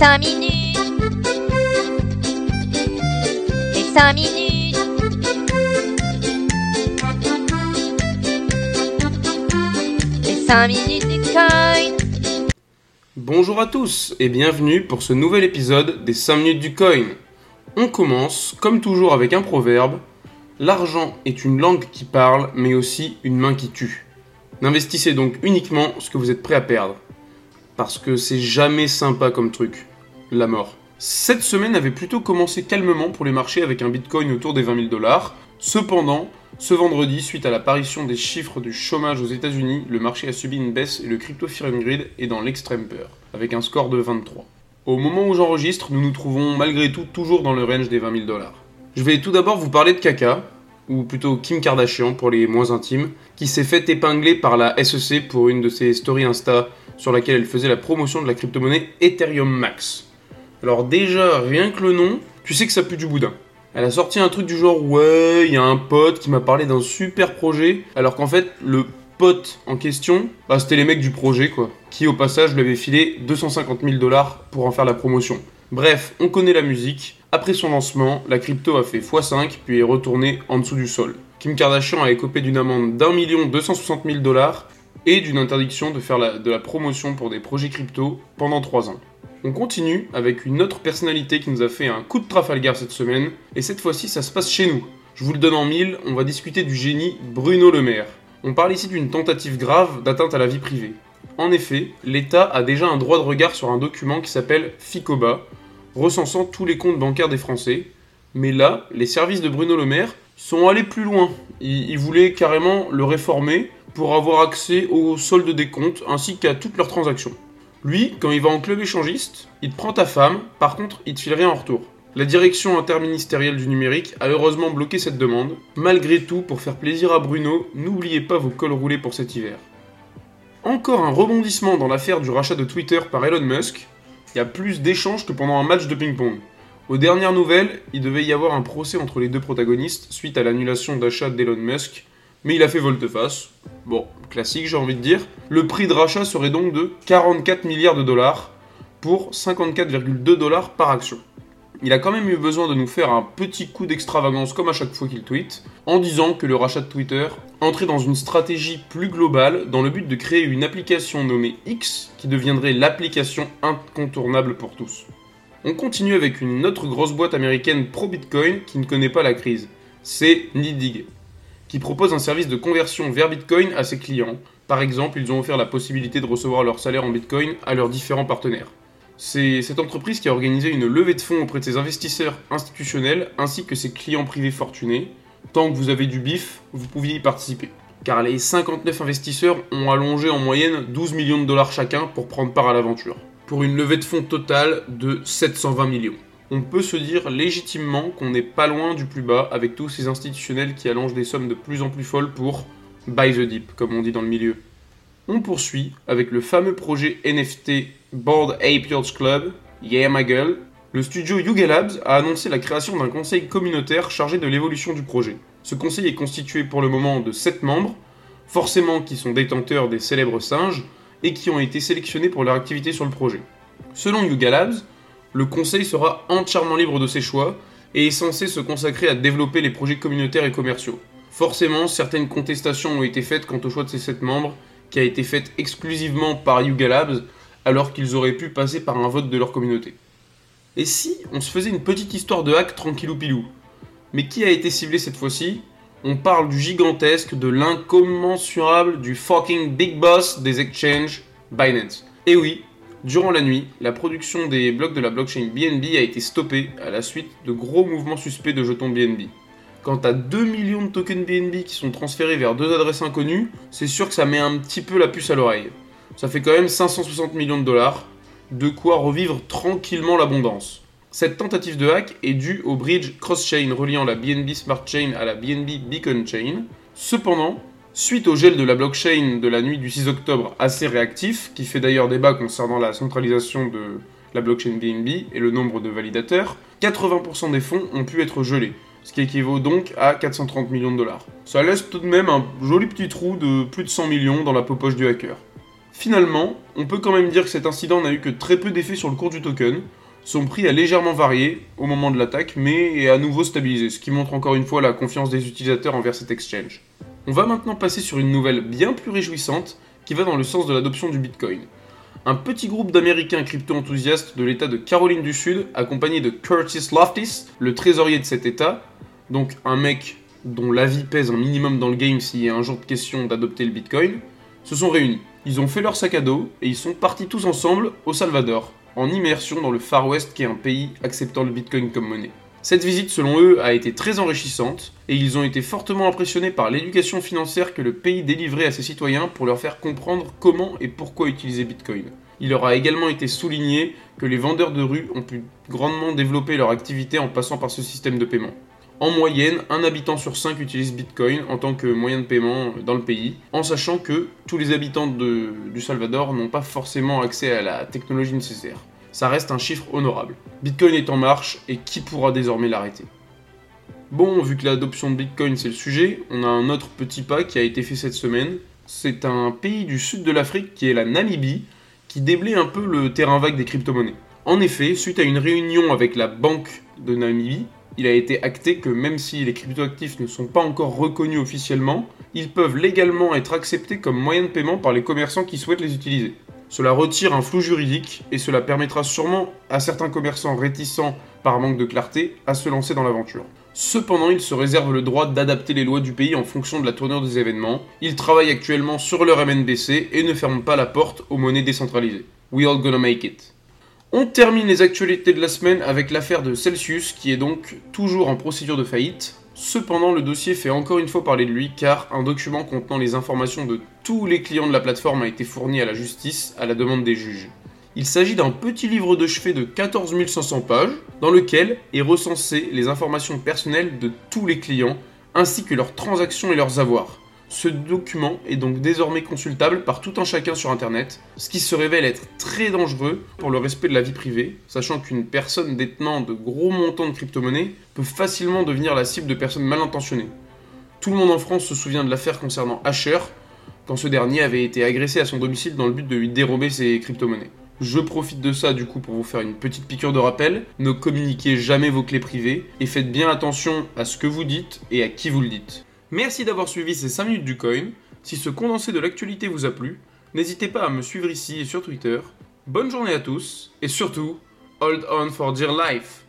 5 minutes. Les 5 minutes. Les 5 minutes du coin. Bonjour à tous et bienvenue pour ce nouvel épisode des 5 minutes du coin. On commence, comme toujours, avec un proverbe. L'argent est une langue qui parle, mais aussi une main qui tue. N'investissez donc uniquement ce que vous êtes prêt à perdre. Parce que c'est jamais sympa comme truc. La mort. Cette semaine avait plutôt commencé calmement pour les marchés avec un bitcoin autour des 20 000 dollars. Cependant, ce vendredi, suite à l'apparition des chiffres du chômage aux États-Unis, le marché a subi une baisse et le crypto Grid est dans l'extrême peur, avec un score de 23. Au moment où j'enregistre, nous nous trouvons malgré tout toujours dans le range des 20 000 dollars. Je vais tout d'abord vous parler de Kaka, ou plutôt Kim Kardashian pour les moins intimes, qui s'est fait épingler par la SEC pour une de ses stories Insta sur laquelle elle faisait la promotion de la crypto-monnaie Ethereum Max. Alors déjà, rien que le nom, tu sais que ça pue du boudin. Elle a sorti un truc du genre ouais, il y a un pote qui m'a parlé d'un super projet, alors qu'en fait le pote en question, bah, c'était les mecs du projet quoi, qui au passage lui avaient filé 250 000 dollars pour en faire la promotion. Bref, on connaît la musique. Après son lancement, la crypto a fait x5 puis est retournée en dessous du sol. Kim Kardashian a écopé d'une amende d'un million 260 000 dollars et d'une interdiction de faire de la promotion pour des projets crypto pendant 3 ans. On continue avec une autre personnalité qui nous a fait un coup de Trafalgar cette semaine, et cette fois-ci ça se passe chez nous. Je vous le donne en mille, on va discuter du génie Bruno Le Maire. On parle ici d'une tentative grave d'atteinte à la vie privée. En effet, l'État a déjà un droit de regard sur un document qui s'appelle FICOBA, recensant tous les comptes bancaires des Français. Mais là, les services de Bruno Le Maire sont allés plus loin. Ils, ils voulaient carrément le réformer pour avoir accès au solde des comptes ainsi qu'à toutes leurs transactions. Lui, quand il va en club échangiste, il prend ta femme, par contre, il te file rien en retour. La direction interministérielle du numérique a heureusement bloqué cette demande. Malgré tout, pour faire plaisir à Bruno, n'oubliez pas vos cols roulés pour cet hiver. Encore un rebondissement dans l'affaire du rachat de Twitter par Elon Musk. Il y a plus d'échanges que pendant un match de ping-pong. Aux dernières nouvelles, il devait y avoir un procès entre les deux protagonistes suite à l'annulation d'achat d'Elon Musk, mais il a fait volte-face. Bon, classique j'ai envie de dire. Le prix de rachat serait donc de 44 milliards de dollars pour 54,2 dollars par action. Il a quand même eu besoin de nous faire un petit coup d'extravagance comme à chaque fois qu'il tweet, en disant que le rachat de Twitter entrait dans une stratégie plus globale dans le but de créer une application nommée X qui deviendrait l'application incontournable pour tous. On continue avec une autre grosse boîte américaine pro-Bitcoin qui ne connaît pas la crise. C'est Nidig, qui propose un service de conversion vers Bitcoin à ses clients. Par exemple, ils ont offert la possibilité de recevoir leur salaire en Bitcoin à leurs différents partenaires. C'est cette entreprise qui a organisé une levée de fonds auprès de ses investisseurs institutionnels ainsi que ses clients privés fortunés. Tant que vous avez du bif, vous pouviez y participer. Car les 59 investisseurs ont allongé en moyenne 12 millions de dollars chacun pour prendre part à l'aventure. Pour une levée de fonds totale de 720 millions. On peut se dire légitimement qu'on n'est pas loin du plus bas avec tous ces institutionnels qui allongent des sommes de plus en plus folles pour buy the dip, comme on dit dans le milieu. On poursuit avec le fameux projet NFT Board Ape Yacht Club, Yeah ma gueule. Le studio Yuga Labs a annoncé la création d'un conseil communautaire chargé de l'évolution du projet. Ce conseil est constitué pour le moment de 7 membres, forcément qui sont détenteurs des célèbres singes et qui ont été sélectionnés pour leur activité sur le projet. Selon Yuga Labs, le conseil sera entièrement libre de ses choix et est censé se consacrer à développer les projets communautaires et commerciaux. Forcément, certaines contestations ont été faites quant au choix de ces 7 membres, qui a été faite exclusivement par Yuga Labs, alors qu'ils auraient pu passer par un vote de leur communauté. Et si on se faisait une petite histoire de hack tranquillou pilou Mais qui a été ciblé cette fois-ci? On parle du gigantesque, de l'incommensurable, du fucking big boss des exchanges, Binance. Et oui, durant la nuit, la production des blocs de la blockchain BNB a été stoppée à la suite de gros mouvements suspects de jetons BNB. Quant à 2 millions de tokens BNB qui sont transférés vers deux adresses inconnues, c'est sûr que ça met un petit peu la puce à l'oreille. Ça fait quand même 560 millions de dollars, de quoi revivre tranquillement l'abondance. Cette tentative de hack est due au bridge cross-chain reliant la BNB Smart Chain à la BNB Beacon Chain. Cependant, suite au gel de la blockchain de la nuit du 6 octobre assez réactif, qui fait d'ailleurs débat concernant la centralisation de la blockchain BNB et le nombre de validateurs, 80% des fonds ont pu être gelés, ce qui équivaut donc à 430 millions de dollars. Ça laisse tout de même un joli petit trou de plus de 100 millions dans la poche du hacker. Finalement, on peut quand même dire que cet incident n'a eu que très peu d'effet sur le cours du token. Son prix a légèrement varié au moment de l'attaque, mais est à nouveau stabilisé, ce qui montre encore une fois la confiance des utilisateurs envers cet exchange. On va maintenant passer sur une nouvelle bien plus réjouissante qui va dans le sens de l'adoption du Bitcoin. Un petit groupe d'Américains crypto-enthousiastes de l'État de Caroline du Sud, accompagné de Curtis Loftis, le trésorier de cet État, donc un mec dont l'avis pèse un minimum dans le game s'il y a un jour de question d'adopter le Bitcoin, se sont réunis. Ils ont fait leur sac à dos et ils sont partis tous ensemble au Salvador, en immersion dans le Far West qui est un pays acceptant le Bitcoin comme monnaie. Cette visite, selon eux, a été très enrichissante et ils ont été fortement impressionnés par l'éducation financière que le pays délivrait à ses citoyens pour leur faire comprendre comment et pourquoi utiliser Bitcoin. Il leur a également été souligné que les vendeurs de rue ont pu grandement développer leur activité en passant par ce système de paiement. En moyenne, un habitant sur cinq utilise Bitcoin en tant que moyen de paiement dans le pays, en sachant que tous les habitants du Salvador n'ont pas forcément accès à la technologie nécessaire. Ça reste un chiffre honorable. Bitcoin est en marche et qui pourra désormais l'arrêter? Bon, vu que l'adoption de Bitcoin c'est le sujet, on a un autre petit pas qui a été fait cette semaine. C'est un pays du sud de l'Afrique qui est la Namibie qui déblaye un peu le terrain vague des crypto-monnaies. En effet, suite à une réunion avec la banque de Namibie, il a été acté que même si les cryptoactifs ne sont pas encore reconnus officiellement, ils peuvent légalement être acceptés comme moyen de paiement par les commerçants qui souhaitent les utiliser. Cela retire un flou juridique et cela permettra sûrement à certains commerçants réticents par manque de clarté à se lancer dans l'aventure. Cependant, ils se réservent le droit d'adapter les lois du pays en fonction de la tournure des événements. Ils travaillent actuellement sur leur MNBC et ne ferment pas la porte aux monnaies décentralisées. We all gonna make it. On termine les actualités de la semaine avec l'affaire de Celsius qui est donc toujours en procédure de faillite. Cependant, le dossier fait encore une fois parler de lui car un document contenant les informations de tous les clients de la plateforme a été fourni à la justice à la demande des juges. Il s'agit d'un petit livre de chevet de 14 500 pages dans lequel est recensé les informations personnelles de tous les clients ainsi que leurs transactions et leurs avoirs. Ce document est donc désormais consultable par tout un chacun sur Internet, ce qui se révèle être très dangereux pour le respect de la vie privée, sachant qu'une personne détenant de gros montants de crypto-monnaies peut facilement devenir la cible de personnes mal intentionnées. Tout le monde en France se souvient de l'affaire concernant Asher, quand ce dernier avait été agressé à son domicile dans le but de lui dérober ses crypto-monnaies. Je profite de ça du coup pour vous faire une petite piqûre de rappel. Ne communiquez jamais vos clés privées et faites bien attention à ce que vous dites et à qui vous le dites. Merci d'avoir suivi ces 5 minutes du coin. Si ce condensé de l'actualité vous a plu, n'hésitez pas à me suivre ici et sur Twitter. Bonne journée à tous et surtout, hold on for dear life